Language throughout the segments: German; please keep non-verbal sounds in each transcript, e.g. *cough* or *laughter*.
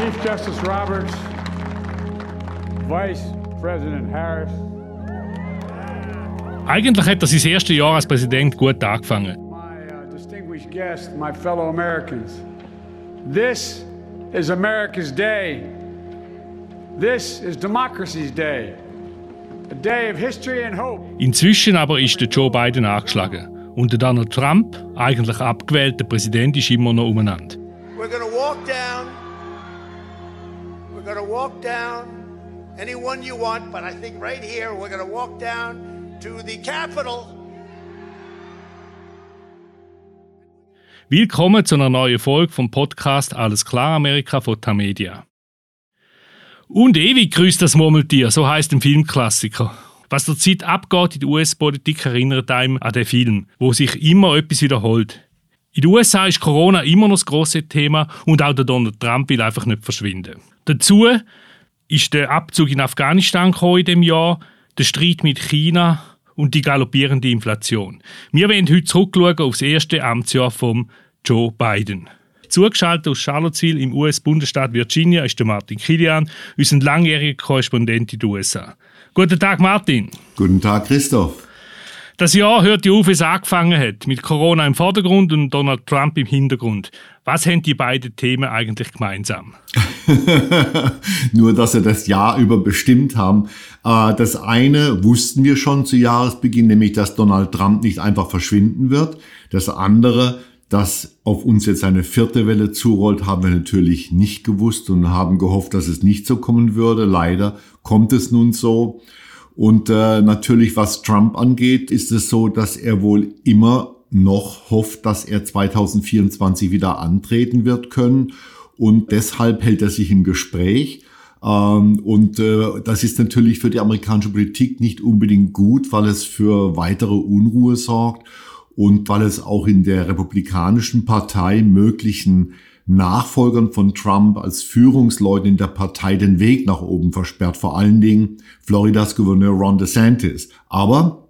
Chief Justice Roberts, Vice President Harris. Eigentlich hat er sein erstes Jahr als Präsident gut angefangen. My uh, distinguished guests, my fellow Americans, this is America's day. This is democracy's day. A day of history and hope. Inzwischen aber ist der Joe Biden angeschlagen. Und der Donald Trump, eigentlich abgewählter Präsident, ist immer noch umeinander. We're going to walk down. We're going to walk down anyone you want, but I think right here we're going to walk down to the Capitol. Willkommen zu einer neuen Folge vom Podcast Alles klar Amerika von Tamedia. Und ewig grüßt das Murmeltier, so heißt ein Filmklassiker. Was der Zeit abgeht in der US-Politik erinnert einem an den Film, wo sich immer etwas wiederholt. In den USA ist Corona immer noch das große Thema und auch der Donald Trump will einfach nicht verschwinden. Dazu ist der Abzug in Afghanistan in dem Jahr, der Streit mit China und die galoppierende Inflation. Wir werden heute zurückschauen auf das erste Amtsjahr von Joe Biden. Zugeschaltet aus Charlottesville im US-Bundesstaat Virginia ist der Martin Kilian, unser langjähriger Korrespondent in den USA. Guten Tag, Martin. Guten Tag, Christoph. Das Jahr hört ja auf, wie es angefangen hat, mit Corona im Vordergrund und Donald Trump im Hintergrund. Was haben die beiden Themen eigentlich gemeinsam? *laughs* Nur, dass sie das Jahr über bestimmt haben. Äh, das eine wussten wir schon zu Jahresbeginn, nämlich, dass Donald Trump nicht einfach verschwinden wird. Das andere, dass auf uns jetzt eine vierte Welle zurollt, haben wir natürlich nicht gewusst und haben gehofft, dass es nicht so kommen würde. Leider kommt es nun so. Und äh, natürlich, was Trump angeht, ist es so, dass er wohl immer noch hofft, dass er 2024 wieder antreten wird können. Und deshalb hält er sich im Gespräch. Ähm, und äh, das ist natürlich für die amerikanische Politik nicht unbedingt gut, weil es für weitere Unruhe sorgt und weil es auch in der Republikanischen Partei möglichen Nachfolgern von Trump als Führungsleuten in der Partei den Weg nach oben versperrt, vor allen Dingen Floridas Gouverneur Ron DeSantis. Aber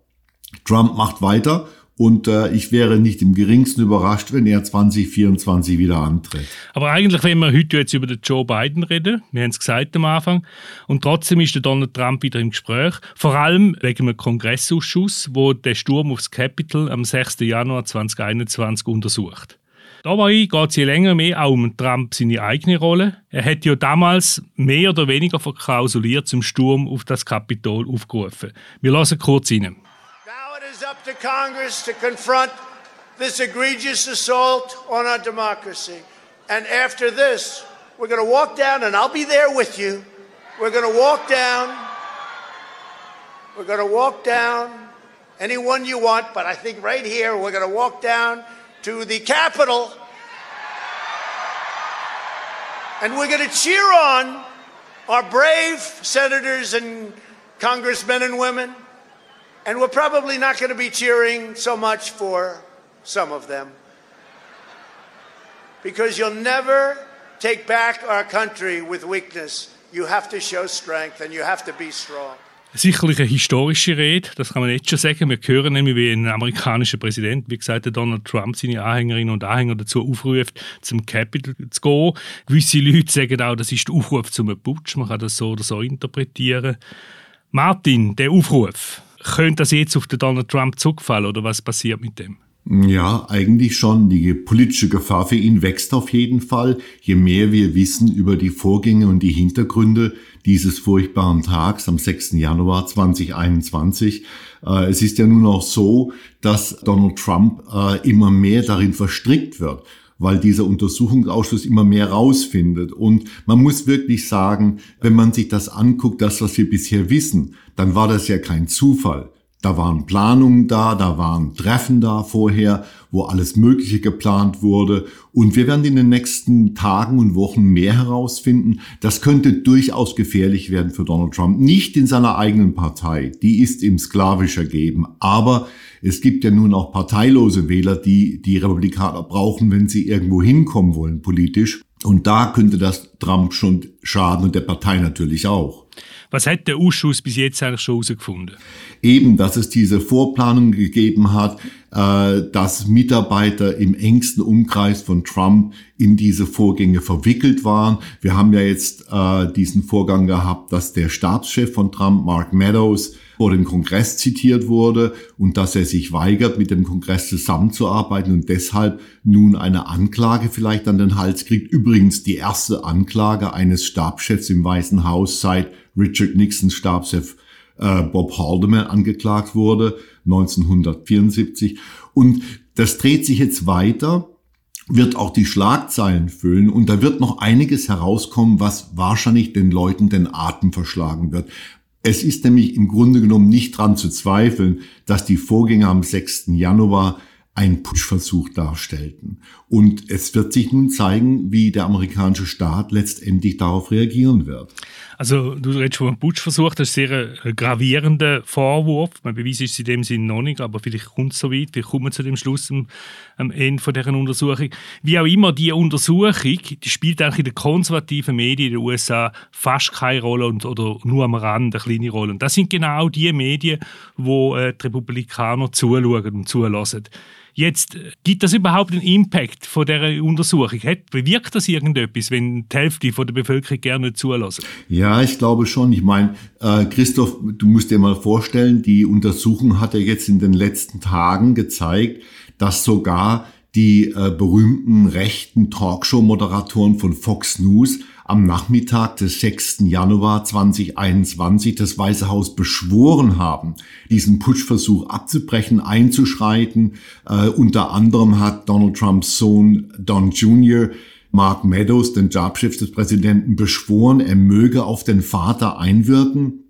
Trump macht weiter und äh, ich wäre nicht im geringsten überrascht, wenn er 2024 wieder antritt. Aber eigentlich, wenn wir heute jetzt über den Joe Biden reden, wir haben es gesagt am Anfang, und trotzdem ist der Donald Trump wieder im Gespräch, vor allem wegen einem Kongressausschuss, wo der Sturm aufs Capitol am 6. Januar 2021 untersucht. Dabei geht es je länger mehr auch um Trump seine eigene Rolle. Er hat ja damals mehr oder weniger verklausuliert zum Sturm auf das Kapitol aufgerufen. Wir lassen kurz rein. is up to Congress to confront this egregious assault on our democracy. And after this, we're going to walk down, and I'll be there with you. We're going to walk down. We're going to walk down anyone you want, but I think right here, we're going to walk down to the Capitol. And we're going to cheer on our brave senators and congressmen and women and we're probably not going to be cheering so much for some of them. Because you'll never take back our country with weakness. You have to show strength and you have to be strong. Sicherlich eine historische Rede, das kann man jetzt schon sagen. Wir hören nämlich, wie ein amerikanischer Präsident, wie gesagt, Donald Trump, seine Anhängerinnen und Anhänger dazu aufruft, zum Capitol zu gehen. Gewisse Leute sagen auch, das ist der Aufruf zum Putsch. Man kann das so oder so interpretieren. Martin, der Aufruf, könnte das jetzt auf den Donald Trump zurückfallen oder was passiert mit dem? Ja, eigentlich schon. Die politische Gefahr für ihn wächst auf jeden Fall, je mehr wir wissen über die Vorgänge und die Hintergründe dieses furchtbaren Tags am 6. Januar 2021. Äh, es ist ja nun auch so, dass Donald Trump äh, immer mehr darin verstrickt wird weil dieser Untersuchungsausschuss immer mehr rausfindet. Und man muss wirklich sagen, wenn man sich das anguckt, das, was wir bisher wissen, dann war das ja kein Zufall. Da waren Planungen da, da waren Treffen da vorher, wo alles Mögliche geplant wurde. Und wir werden in den nächsten Tagen und Wochen mehr herausfinden. Das könnte durchaus gefährlich werden für Donald Trump. Nicht in seiner eigenen Partei, die ist ihm sklavisch ergeben. Aber es gibt ja nun auch parteilose Wähler, die die Republikaner brauchen, wenn sie irgendwo hinkommen wollen politisch. Und da könnte das Trump schon schaden und der Partei natürlich auch. Was hat der Ausschuss bis jetzt eigentlich schon herausgefunden? Eben, dass es diese Vorplanung gegeben hat, äh, dass Mitarbeiter im engsten Umkreis von Trump in diese Vorgänge verwickelt waren. Wir haben ja jetzt äh, diesen Vorgang gehabt, dass der Stabschef von Trump, Mark Meadows, vor dem Kongress zitiert wurde und dass er sich weigert, mit dem Kongress zusammenzuarbeiten und deshalb nun eine Anklage vielleicht an den Hals kriegt. Übrigens die erste Anklage eines Stabschefs im Weißen Haus seit Richard Nixons Stabschef äh, Bob Haldeman angeklagt wurde, 1974. Und das dreht sich jetzt weiter wird auch die Schlagzeilen füllen und da wird noch einiges herauskommen, was wahrscheinlich den Leuten den Atem verschlagen wird. Es ist nämlich im Grunde genommen nicht dran zu zweifeln, dass die Vorgänge am 6. Januar einen Putschversuch darstellten. Und es wird sich nun zeigen, wie der amerikanische Staat letztendlich darauf reagieren wird. Also du redest von einem Putschversuch, das ist ein sehr gravierender Vorwurf. Man Beweis ist es in dem Sinne noch nicht, aber vielleicht kommt es so weit, vielleicht kommen wir zu dem Schluss am, am Ende von dieser Untersuchung. Wie auch immer, die Untersuchung die spielt eigentlich in den konservativen Medien in den USA fast keine Rolle und, oder nur am Rand eine kleine Rolle. Und das sind genau die Medien, wo äh, die Republikaner zuschauen und zulassen. Jetzt, äh, gibt das überhaupt einen Impact von dieser Untersuchung? Hat, bewirkt das irgendetwas, wenn die Hälfte von der Bevölkerung gerne zulassen? Ja, ich glaube schon. Ich meine, äh, Christoph, du musst dir mal vorstellen, die Untersuchung hat ja jetzt in den letzten Tagen gezeigt, dass sogar die äh, berühmten rechten Talkshow-Moderatoren von Fox News am Nachmittag des 6. Januar 2021 das Weiße Haus beschworen haben, diesen Putschversuch abzubrechen, einzuschreiten. Äh, unter anderem hat Donald Trumps Sohn Don Jr. Mark Meadows, den Jobchef des Präsidenten, beschworen, er möge auf den Vater einwirken,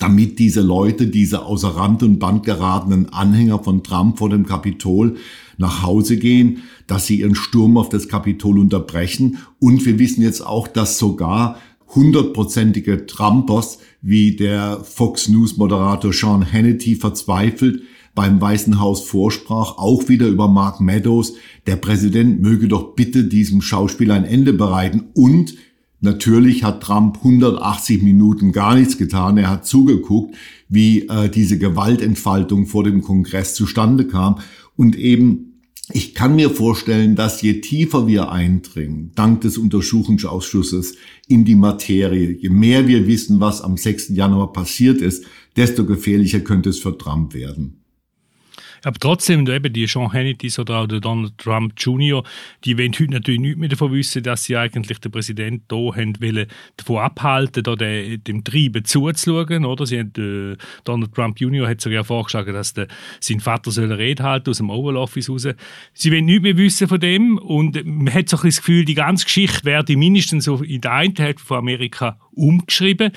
damit diese Leute, diese außer Rand und Band geratenen Anhänger von Trump vor dem Kapitol nach Hause gehen, dass sie ihren Sturm auf das Kapitol unterbrechen. Und wir wissen jetzt auch, dass sogar hundertprozentige Trumpers wie der Fox News Moderator Sean Hannity verzweifelt beim Weißen Haus vorsprach, auch wieder über Mark Meadows, der Präsident möge doch bitte diesem Schauspiel ein Ende bereiten. Und natürlich hat Trump 180 Minuten gar nichts getan. Er hat zugeguckt, wie äh, diese Gewaltentfaltung vor dem Kongress zustande kam. Und eben ich kann mir vorstellen, dass je tiefer wir eindringen, dank des Untersuchungsausschusses in die Materie, je mehr wir wissen, was am 6. Januar passiert ist, desto gefährlicher könnte es für Trump werden. Aber trotzdem, eben die Sean Hannitys oder auch der Donald Trump Jr., die wollen heute natürlich nichts mehr davon wissen, dass sie eigentlich den Präsidenten hier haben wollen, davon abhalten, da dem Treiben zuzuschauen. Oder? Sie haben, äh, Donald Trump Jr. hat sogar vorgeschlagen, dass der, sein Vater soll eine Rede halten aus dem Oval Office raus. Sie wollen nichts mehr wissen von dem und man hat so ein das Gefühl, die ganze Geschichte werde mindestens in der einen Hälfte von Amerika umgeschrieben.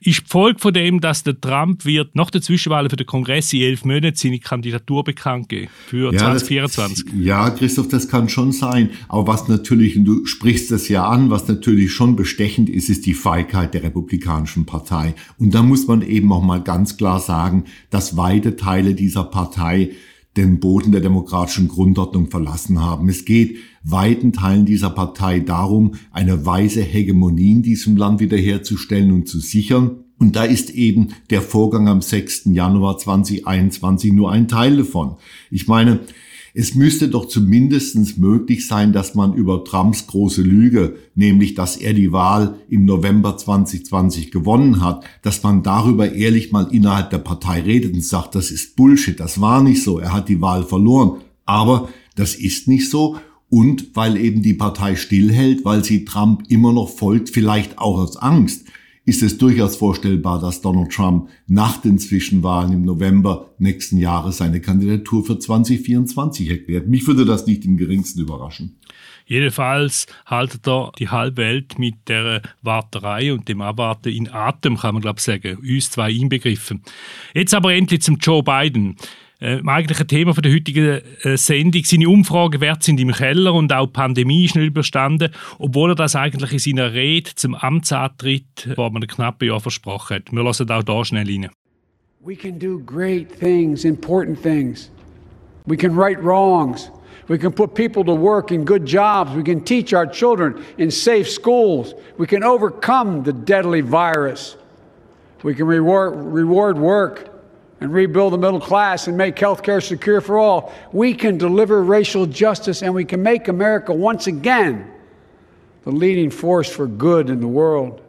Ist die Folge von dem, dass der Trump wird nach der Zwischenwahl für den Kongress in elf Monaten seine Kandidatur bekannt geben für ja, 2024? Das, ja, Christoph, das kann schon sein. Aber was natürlich, und du sprichst das ja an, was natürlich schon bestechend ist, ist die Feigheit der Republikanischen Partei. Und da muss man eben auch mal ganz klar sagen, dass weite Teile dieser Partei den Boden der demokratischen Grundordnung verlassen haben. Es geht weiten Teilen dieser Partei darum, eine weise Hegemonie in diesem Land wiederherzustellen und zu sichern. Und da ist eben der Vorgang am 6. Januar 2021 nur ein Teil davon. Ich meine, es müsste doch zumindest möglich sein, dass man über Trumps große Lüge, nämlich dass er die Wahl im November 2020 gewonnen hat, dass man darüber ehrlich mal innerhalb der Partei redet und sagt, das ist Bullshit, das war nicht so, er hat die Wahl verloren. Aber das ist nicht so und weil eben die Partei stillhält, weil sie Trump immer noch folgt, vielleicht auch aus Angst, ist es durchaus vorstellbar, dass Donald Trump nach den Zwischenwahlen im November nächsten Jahres seine Kandidatur für 2024 erklärt. Mich würde das nicht im geringsten überraschen. Jedenfalls haltet er die halbe Welt mit der Warterei und dem Abwarten in Atem, kann man glaube ich sagen, uns zwei inbegriffen. Jetzt aber endlich zum Joe Biden äh, eigentliche Thema von der heutigen äh, Sendung. Seine Umfragewerte sind im Keller und auch die Pandemie ist nicht überstanden, obwohl er das eigentlich in seiner Rede zum Amtsantritt vor einem knappen Jahr versprochen hat. Wir lassen auch da schnell rein. We can do great things, important things. We can right wrongs. We can put people to work in good jobs. We can teach our children in safe schools. We can overcome the deadly virus. We can reward, reward work and rebuild the middle class and make health care secure for all. We can deliver racial justice and we can make America once again the leading force for good in the world.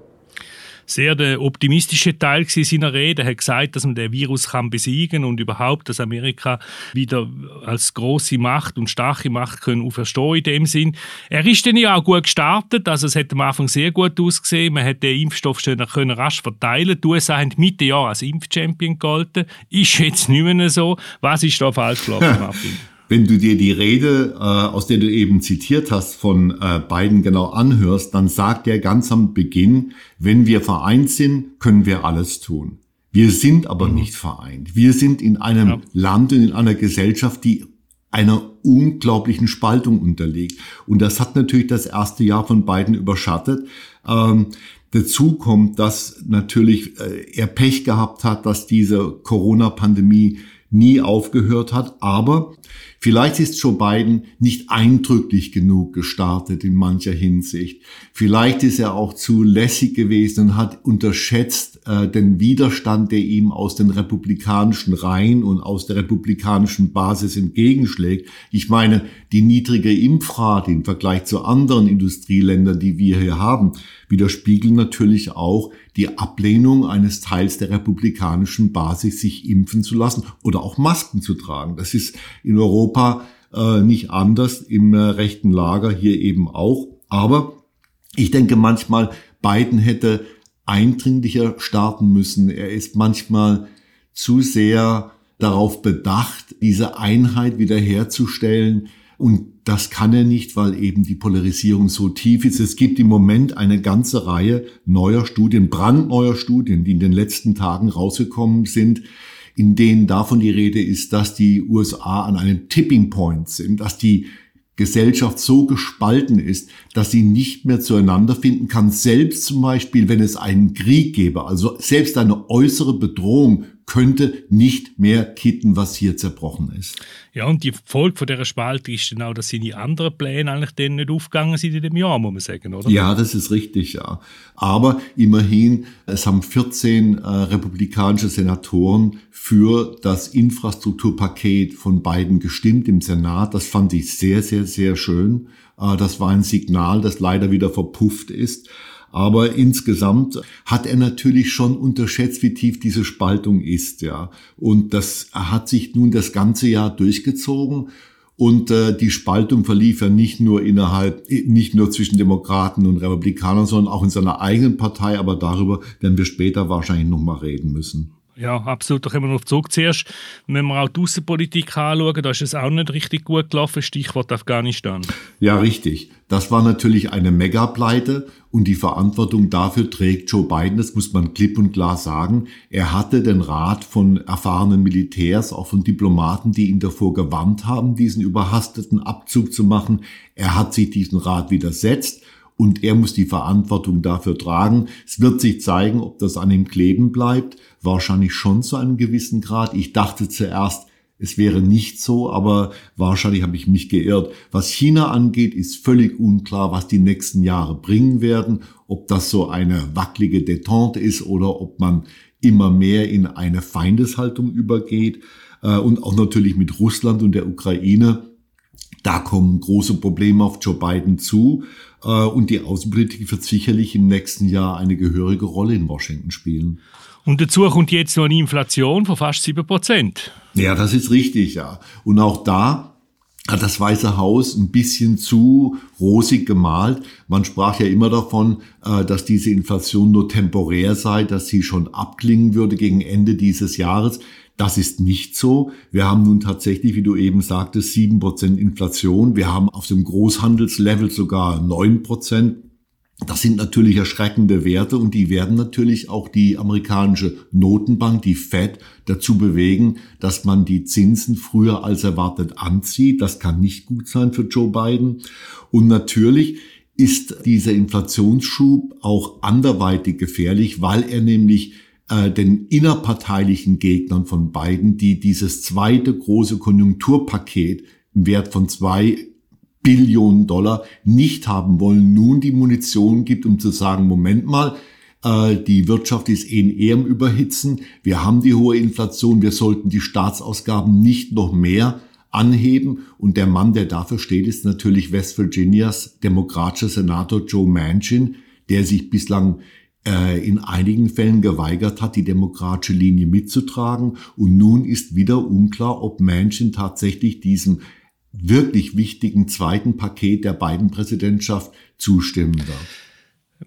Sehr der optimistische Teil seiner Rede. Er hat gesagt, dass man den Virus kann besiegen und überhaupt, dass Amerika wieder als große Macht und starke Macht können auferstehen in dem Sinn. Er ist dann ja auch gut gestartet, also es hat am Anfang sehr gut ausgesehen. Man hat den Impfstoff schon können rasch verteilen. Die USA haben Mitte Jahr als Impfchampion gehalten. Ist jetzt nicht mehr so. Was ist da falsch gelaufen, *laughs* Martin? Wenn du dir die Rede, äh, aus der du eben zitiert hast, von äh, Biden genau anhörst, dann sagt er ganz am Beginn, wenn wir vereint sind, können wir alles tun. Wir sind aber mhm. nicht vereint. Wir sind in einem ja. Land und in einer Gesellschaft, die einer unglaublichen Spaltung unterliegt. Und das hat natürlich das erste Jahr von Biden überschattet. Ähm, dazu kommt, dass natürlich äh, er Pech gehabt hat, dass diese Corona-Pandemie nie aufgehört hat. Aber vielleicht ist Joe Biden nicht eindrücklich genug gestartet in mancher Hinsicht. Vielleicht ist er auch zu lässig gewesen und hat unterschätzt äh, den Widerstand, der ihm aus den republikanischen Reihen und aus der republikanischen Basis entgegenschlägt. Ich meine, die niedrige Impfrate im Vergleich zu anderen Industrieländern, die wir hier haben, widerspiegeln natürlich auch die Ablehnung eines Teils der republikanischen Basis, sich impfen zu lassen oder auch Masken zu tragen. Das ist in Europa äh, nicht anders, im äh, rechten Lager hier eben auch. Aber ich denke manchmal, Biden hätte eindringlicher starten müssen. Er ist manchmal zu sehr darauf bedacht, diese Einheit wiederherzustellen. Und das kann er nicht, weil eben die Polarisierung so tief ist. Es gibt im Moment eine ganze Reihe neuer Studien, brandneuer Studien, die in den letzten Tagen rausgekommen sind, in denen davon die Rede ist, dass die USA an einem Tipping Point sind, dass die Gesellschaft so gespalten ist, dass sie nicht mehr zueinander finden kann, selbst zum Beispiel, wenn es einen Krieg gäbe, also selbst eine äußere Bedrohung könnte nicht mehr kitten, was hier zerbrochen ist. Ja, und die Folge von dieser Spalte ist dann auch, dass seine anderen Pläne eigentlich dann nicht aufgegangen sind in dem Jahr, muss man sagen, oder? Ja, das ist richtig, ja. Aber immerhin, es haben 14 äh, republikanische Senatoren für das Infrastrukturpaket von Biden gestimmt im Senat. Das fand ich sehr, sehr, sehr schön. Äh, das war ein Signal, das leider wieder verpufft ist. Aber insgesamt hat er natürlich schon unterschätzt, wie tief diese Spaltung ist, ja. Und das hat sich nun das ganze Jahr durchgezogen. Und äh, die Spaltung verlief ja nicht nur innerhalb, nicht nur zwischen Demokraten und Republikanern, sondern auch in seiner eigenen Partei. Aber darüber werden wir später wahrscheinlich noch mal reden müssen. Ja, absolut. Da kommen wir noch zurück. Zuerst, wenn wir auch die Außenpolitik anschauen, da ist es auch nicht richtig gut gelaufen. Stichwort Afghanistan. Ja, richtig. Das war natürlich eine Megapleite und die Verantwortung dafür trägt Joe Biden. Das muss man klipp und klar sagen. Er hatte den Rat von erfahrenen Militärs, auch von Diplomaten, die ihn davor gewarnt haben, diesen überhasteten Abzug zu machen. Er hat sich diesen Rat widersetzt und er muss die Verantwortung dafür tragen. Es wird sich zeigen, ob das an ihm kleben bleibt. Wahrscheinlich schon zu einem gewissen Grad. Ich dachte zuerst, es wäre nicht so, aber wahrscheinlich habe ich mich geirrt. Was China angeht, ist völlig unklar, was die nächsten Jahre bringen werden. Ob das so eine wackelige Detente ist oder ob man immer mehr in eine Feindeshaltung übergeht. Äh, und auch natürlich mit Russland und der Ukraine. Da kommen große Probleme auf Joe Biden zu. Äh, und die Außenpolitik wird sicherlich im nächsten Jahr eine gehörige Rolle in Washington spielen. Und dazu kommt jetzt noch eine Inflation von fast 7 Prozent. Ja, das ist richtig, ja. Und auch da hat das Weiße Haus ein bisschen zu rosig gemalt. Man sprach ja immer davon, äh, dass diese Inflation nur temporär sei, dass sie schon abklingen würde gegen Ende dieses Jahres. Das ist nicht so. Wir haben nun tatsächlich, wie du eben sagtest, sieben Prozent Inflation. Wir haben auf dem Großhandelslevel sogar neun Prozent. Das sind natürlich erschreckende Werte und die werden natürlich auch die amerikanische Notenbank, die Fed, dazu bewegen, dass man die Zinsen früher als erwartet anzieht. Das kann nicht gut sein für Joe Biden. Und natürlich ist dieser Inflationsschub auch anderweitig gefährlich, weil er nämlich äh, den innerparteilichen Gegnern von Biden, die dieses zweite große Konjunkturpaket im Wert von zwei Billionen Dollar nicht haben wollen, nun die Munition gibt, um zu sagen, Moment mal, äh, die Wirtschaft ist eh eher im Überhitzen, wir haben die hohe Inflation, wir sollten die Staatsausgaben nicht noch mehr anheben. Und der Mann, der dafür steht, ist natürlich West Virginias demokratischer Senator Joe Manchin, der sich bislang in einigen Fällen geweigert hat, die demokratische Linie mitzutragen. Und nun ist wieder unklar, ob Manchin tatsächlich diesem wirklich wichtigen zweiten Paket der beiden Präsidentschaft zustimmen wird.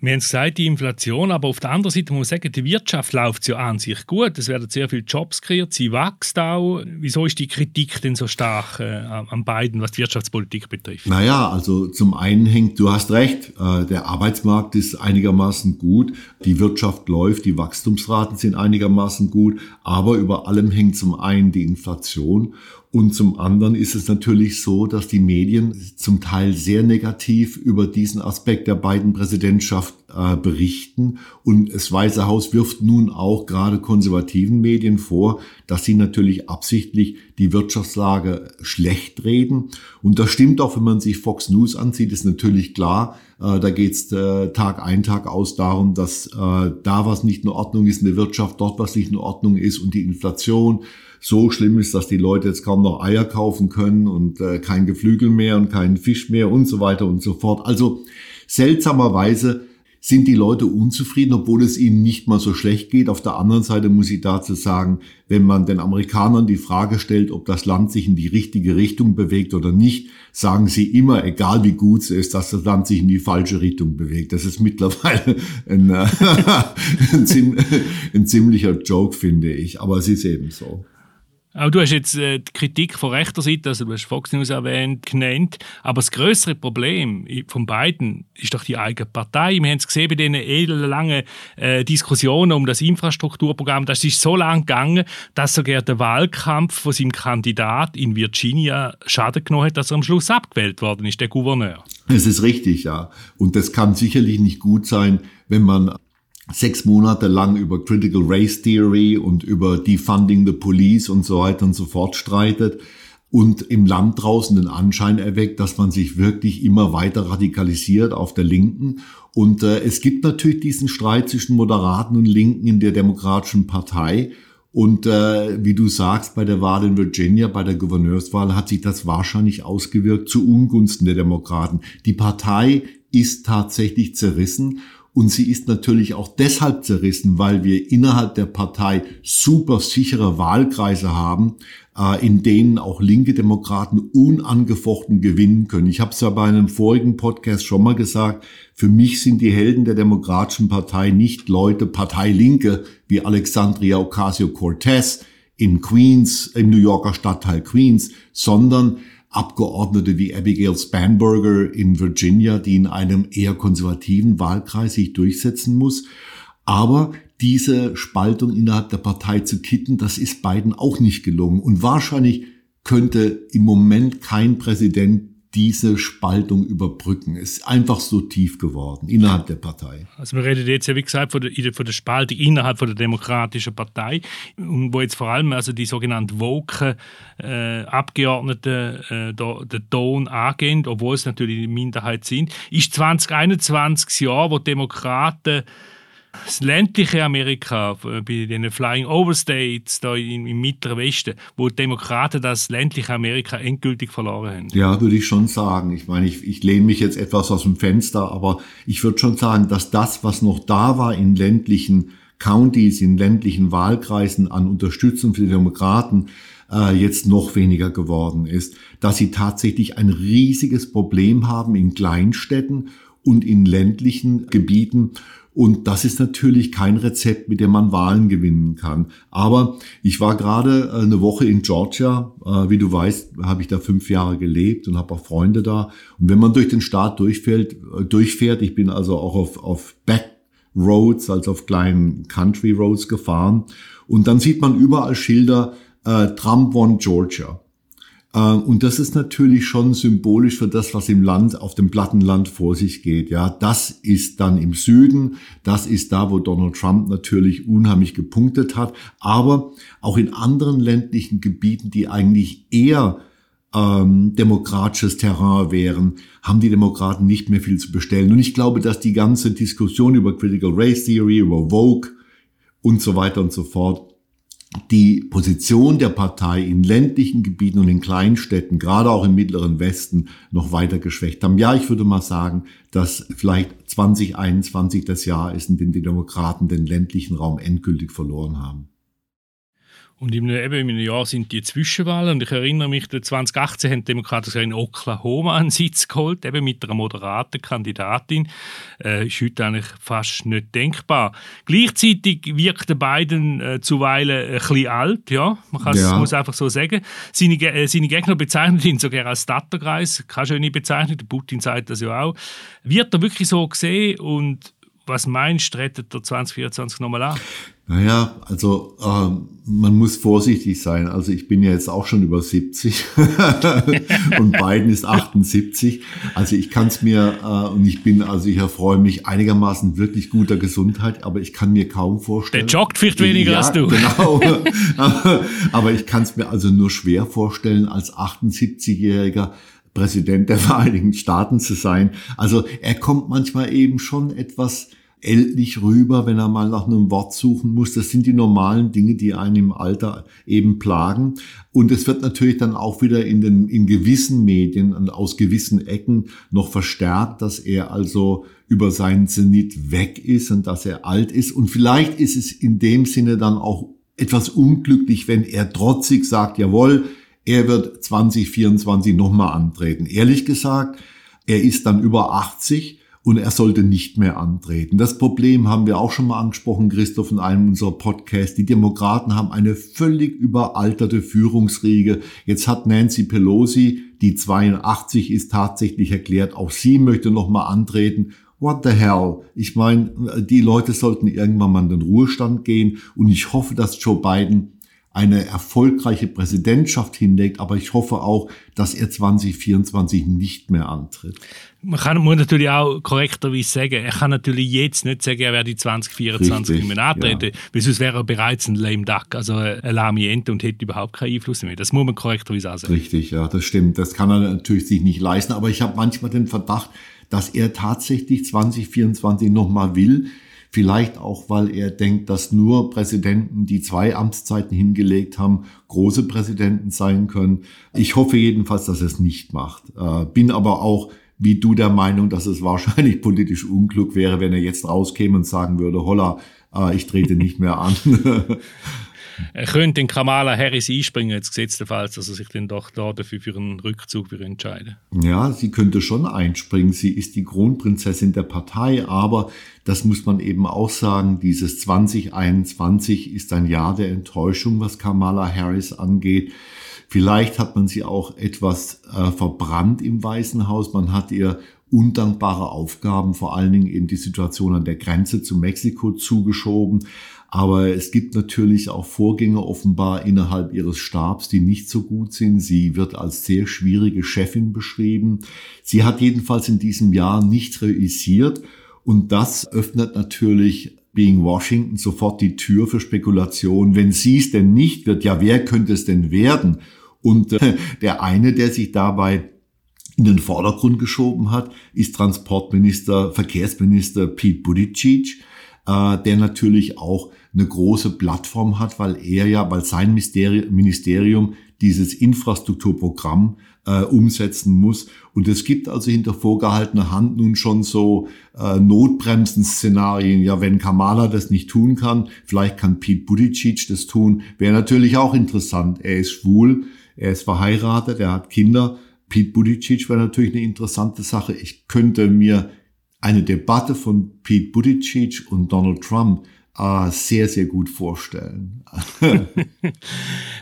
Wir haben gesagt, die Inflation, aber auf der anderen Seite muss man sagen, die Wirtschaft läuft ja an sich gut. Es werden sehr viele Jobs kreiert, sie wächst auch. Wieso ist die Kritik denn so stark äh, an beiden, was die Wirtschaftspolitik betrifft? Naja, also zum einen hängt, du hast recht, äh, der Arbeitsmarkt ist einigermaßen gut, die Wirtschaft läuft, die Wachstumsraten sind einigermaßen gut, aber über allem hängt zum einen die Inflation und zum anderen ist es natürlich so, dass die Medien zum Teil sehr negativ über diesen Aspekt der beiden Präsidentschaft äh, berichten. Und das Weiße Haus wirft nun auch gerade konservativen Medien vor, dass sie natürlich absichtlich die Wirtschaftslage schlecht reden. Und das stimmt auch, wenn man sich Fox News ansieht, ist natürlich klar. Äh, da geht es äh, Tag ein, Tag aus darum, dass äh, da was nicht in Ordnung ist in der Wirtschaft, dort was nicht in Ordnung ist und die Inflation so schlimm ist, dass die Leute jetzt kaum noch Eier kaufen können und äh, kein Geflügel mehr und keinen Fisch mehr und so weiter und so fort. Also seltsamerweise sind die Leute unzufrieden, obwohl es ihnen nicht mal so schlecht geht. Auf der anderen Seite muss ich dazu sagen, wenn man den Amerikanern die Frage stellt, ob das Land sich in die richtige Richtung bewegt oder nicht, sagen sie immer, egal wie gut es ist, dass das Land sich in die falsche Richtung bewegt. Das ist mittlerweile *laughs* ein, äh, *laughs* ein, ein ziemlicher Joke, finde ich. Aber es ist eben so. Auch du hast jetzt äh, die Kritik von rechter Seite, also du hast Fox News erwähnt, genannt. Aber das größere Problem von beiden ist doch die eigene Partei. Wir haben es gesehen bei diesen ellenlangen äh, Diskussionen um das Infrastrukturprogramm. Das ist so lang gegangen, dass sogar der Wahlkampf von seinem Kandidat in Virginia Schaden genommen hat, dass er am Schluss abgewählt worden ist, der Gouverneur. Es ist richtig, ja. Und das kann sicherlich nicht gut sein, wenn man sechs Monate lang über Critical Race Theory und über Defunding the Police und so weiter und so fort streitet und im Land draußen den Anschein erweckt, dass man sich wirklich immer weiter radikalisiert auf der Linken. Und äh, es gibt natürlich diesen Streit zwischen Moderaten und Linken in der Demokratischen Partei. Und äh, wie du sagst, bei der Wahl in Virginia, bei der Gouverneurswahl hat sich das wahrscheinlich ausgewirkt zu Ungunsten der Demokraten. Die Partei ist tatsächlich zerrissen und sie ist natürlich auch deshalb zerrissen, weil wir innerhalb der Partei super sichere Wahlkreise haben, äh, in denen auch linke Demokraten unangefochten gewinnen können. Ich habe es ja bei einem vorigen Podcast schon mal gesagt, für mich sind die Helden der Demokratischen Partei nicht Leute Parteilinke wie Alexandria Ocasio-Cortez in Queens, im New Yorker Stadtteil Queens, sondern Abgeordnete wie Abigail Spanberger in Virginia, die in einem eher konservativen Wahlkreis sich durchsetzen muss. Aber diese Spaltung innerhalb der Partei zu kitten, das ist beiden auch nicht gelungen. Und wahrscheinlich könnte im Moment kein Präsident diese Spaltung überbrücken. Es ist einfach so tief geworden innerhalb der Partei. Also wir reden jetzt ja, wie gesagt, von der, von der Spaltung innerhalb von der Demokratischen Partei, wo jetzt vor allem also die sogenannten woken äh, Abgeordneten äh, den Ton angehen, obwohl es natürlich die Minderheit sind. Ist 2021 das Jahr, wo Demokraten das ländliche Amerika, bei den Flying Overstates da im, im Mittleren Westen, wo die Demokraten das ländliche Amerika endgültig verloren haben. Ja, würde ich schon sagen. Ich meine, ich, ich lehne mich jetzt etwas aus dem Fenster, aber ich würde schon sagen, dass das, was noch da war in ländlichen Counties, in ländlichen Wahlkreisen an Unterstützung für die Demokraten, äh, jetzt noch weniger geworden ist, dass sie tatsächlich ein riesiges Problem haben in Kleinstädten und in ländlichen Gebieten und das ist natürlich kein Rezept, mit dem man Wahlen gewinnen kann. Aber ich war gerade äh, eine Woche in Georgia. Äh, wie du weißt, habe ich da fünf Jahre gelebt und habe auch Freunde da. Und wenn man durch den Staat durchfährt, äh, durchfährt ich bin also auch auf, auf Back Roads, also auf kleinen Country Roads gefahren. Und dann sieht man überall Schilder, Trump won Georgia. Ähm, und das ist natürlich schon symbolisch für das, was im Land, auf dem Plattenland vor sich geht. Ja, das ist dann im Süden. Das ist da, wo Donald Trump natürlich unheimlich gepunktet hat. Aber auch in anderen ländlichen Gebieten, die eigentlich eher ähm, demokratisches Terrain wären, haben die Demokraten nicht mehr viel zu bestellen. Und ich glaube, dass die ganze Diskussion über Critical Race Theory, über Vogue und so weiter und so fort die Position der Partei in ländlichen Gebieten und in Kleinstädten, gerade auch im mittleren Westen, noch weiter geschwächt haben. Ja, ich würde mal sagen, dass vielleicht 2021 das Jahr ist, in dem die Demokraten den ländlichen Raum endgültig verloren haben. Und im, eben in einem Jahr sind die Zwischenwahlen. Und ich erinnere mich, 2018 haben die Demokraten in Oklahoma einen Sitz geholt, eben mit einer moderaten Kandidatin. Äh, ist heute eigentlich fast nicht denkbar. Gleichzeitig wirkt Biden äh, zuweilen ein bisschen alt, ja. Man kann ja. muss einfach so sagen. Seine, äh, seine Gegner bezeichnen ihn sogar als Datterkreis. Keine schöne Bezeichnung. Der Putin sagt das ja auch. Wird er wirklich so gesehen und was meinst du, rettet der 2024 nochmal an? Naja, also ähm, man muss vorsichtig sein. Also ich bin ja jetzt auch schon über 70 *laughs* und Biden ist 78. Also ich kann es mir äh, und ich bin, also ich erfreue mich einigermaßen wirklich guter Gesundheit, aber ich kann mir kaum vorstellen. Der joggt vielleicht weniger ja, als du. Genau. *laughs* *laughs* aber ich kann es mir also nur schwer vorstellen, als 78-Jähriger Präsident der Vereinigten Staaten zu sein. Also er kommt manchmal eben schon etwas ältlich rüber, wenn er mal nach einem Wort suchen muss. Das sind die normalen Dinge, die einen im Alter eben plagen. Und es wird natürlich dann auch wieder in den, in gewissen Medien und aus gewissen Ecken noch verstärkt, dass er also über seinen Zenit weg ist und dass er alt ist. Und vielleicht ist es in dem Sinne dann auch etwas unglücklich, wenn er trotzig sagt, jawohl, er wird 2024 nochmal antreten. Ehrlich gesagt, er ist dann über 80 und er sollte nicht mehr antreten. Das Problem haben wir auch schon mal angesprochen, Christoph, in einem unserer Podcasts. Die Demokraten haben eine völlig überalterte Führungsriege. Jetzt hat Nancy Pelosi, die 82 ist, tatsächlich erklärt, auch sie möchte noch mal antreten. What the hell? Ich meine, die Leute sollten irgendwann mal in den Ruhestand gehen und ich hoffe, dass Joe Biden eine erfolgreiche Präsidentschaft hinlegt, aber ich hoffe auch, dass er 2024 nicht mehr antritt. Man kann, muss natürlich auch korrekterweise sagen, er kann natürlich jetzt nicht sagen, er werde 2024 nicht mehr antreten, ja. weil sonst wäre er bereits ein lame duck, also ein lahme Ente und hätte überhaupt keinen Einfluss mehr. Das muss man korrekterweise auch sagen. Richtig, ja, das stimmt. Das kann er natürlich sich nicht leisten, aber ich habe manchmal den Verdacht, dass er tatsächlich 2024 nochmal will, Vielleicht auch, weil er denkt, dass nur Präsidenten, die zwei Amtszeiten hingelegt haben, große Präsidenten sein können. Ich hoffe jedenfalls, dass er es nicht macht. Äh, bin aber auch wie du der Meinung, dass es wahrscheinlich *laughs* politisch unklug wäre, wenn er jetzt rauskäme und sagen würde, holla, äh, ich trete nicht mehr an. *laughs* Er könnte den Kamala Harris einspringen, jetzt gesetztenfalls, dass er sich dann doch da dafür für einen Rückzug entscheiden Ja, sie könnte schon einspringen. Sie ist die Kronprinzessin der Partei, aber das muss man eben auch sagen, dieses 2021 ist ein Jahr der Enttäuschung, was Kamala Harris angeht. Vielleicht hat man sie auch etwas äh, verbrannt im Weißen Haus. Man hat ihr undankbare Aufgaben, vor allen Dingen eben die Situation an der Grenze zu Mexiko zugeschoben. Aber es gibt natürlich auch Vorgänge offenbar innerhalb ihres Stabs, die nicht so gut sind. Sie wird als sehr schwierige Chefin beschrieben. Sie hat jedenfalls in diesem Jahr nicht reüssiert. Und das öffnet natürlich Being Washington sofort die Tür für Spekulation. Wenn sie es denn nicht wird, ja, wer könnte es denn werden? Und äh, der eine, der sich dabei in den Vordergrund geschoben hat, ist Transportminister, Verkehrsminister Pete Buttigieg äh, der natürlich auch eine große Plattform hat, weil er ja, weil sein Ministerium dieses Infrastrukturprogramm äh, umsetzen muss. Und es gibt also hinter vorgehaltener Hand nun schon so äh, Notbremsen-Szenarien. Ja, wenn Kamala das nicht tun kann, vielleicht kann Pete Buttigieg das tun. Wäre natürlich auch interessant. Er ist schwul, er ist verheiratet, er hat Kinder. Pete Buttigieg wäre natürlich eine interessante Sache. Ich könnte mir eine Debatte von Pete Buttigieg und Donald Trump äh, sehr, sehr gut vorstellen. *laughs*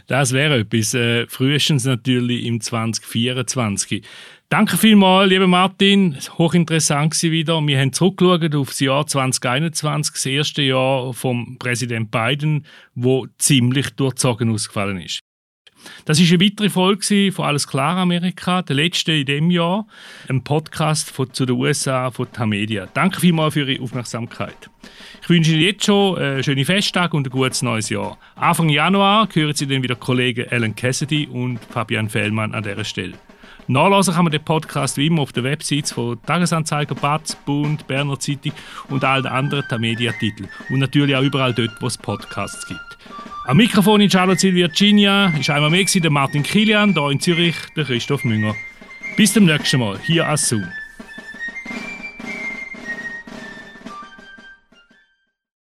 das wäre etwas. Äh, frühestens natürlich im 2024. Danke vielmals, lieber Martin. Hochinteressant war wieder. Wir haben zurückgeschaut auf das Jahr 2021, das erste Jahr vom Präsident Biden, wo ziemlich durchzogen ausgefallen ist. Das ist eine weitere Folge von Alles klar Amerika, der letzte in dem Jahr, ein Podcast von, zu den USA von Tamedia. Danke vielmals für Ihre Aufmerksamkeit. Ich wünsche Ihnen jetzt schon einen schönen Festtag und ein gutes neues Jahr. Anfang Januar hören Sie dann wieder Kollegen Alan Cassidy und Fabian Fellmann an dieser Stelle. Nachlesen kann man den Podcast wie immer auf den Websites von Tagesanzeiger, Batz, Bund, Berner Zeitung und allen anderen Media-Titeln. Und natürlich auch überall dort, wo es Podcasts gibt. Am Mikrofon in Charlottesville, Virginia, ist einmal mehr der Martin Kilian, hier in Zürich der Christoph Münger. Bis zum nächsten Mal, hier als Zoom.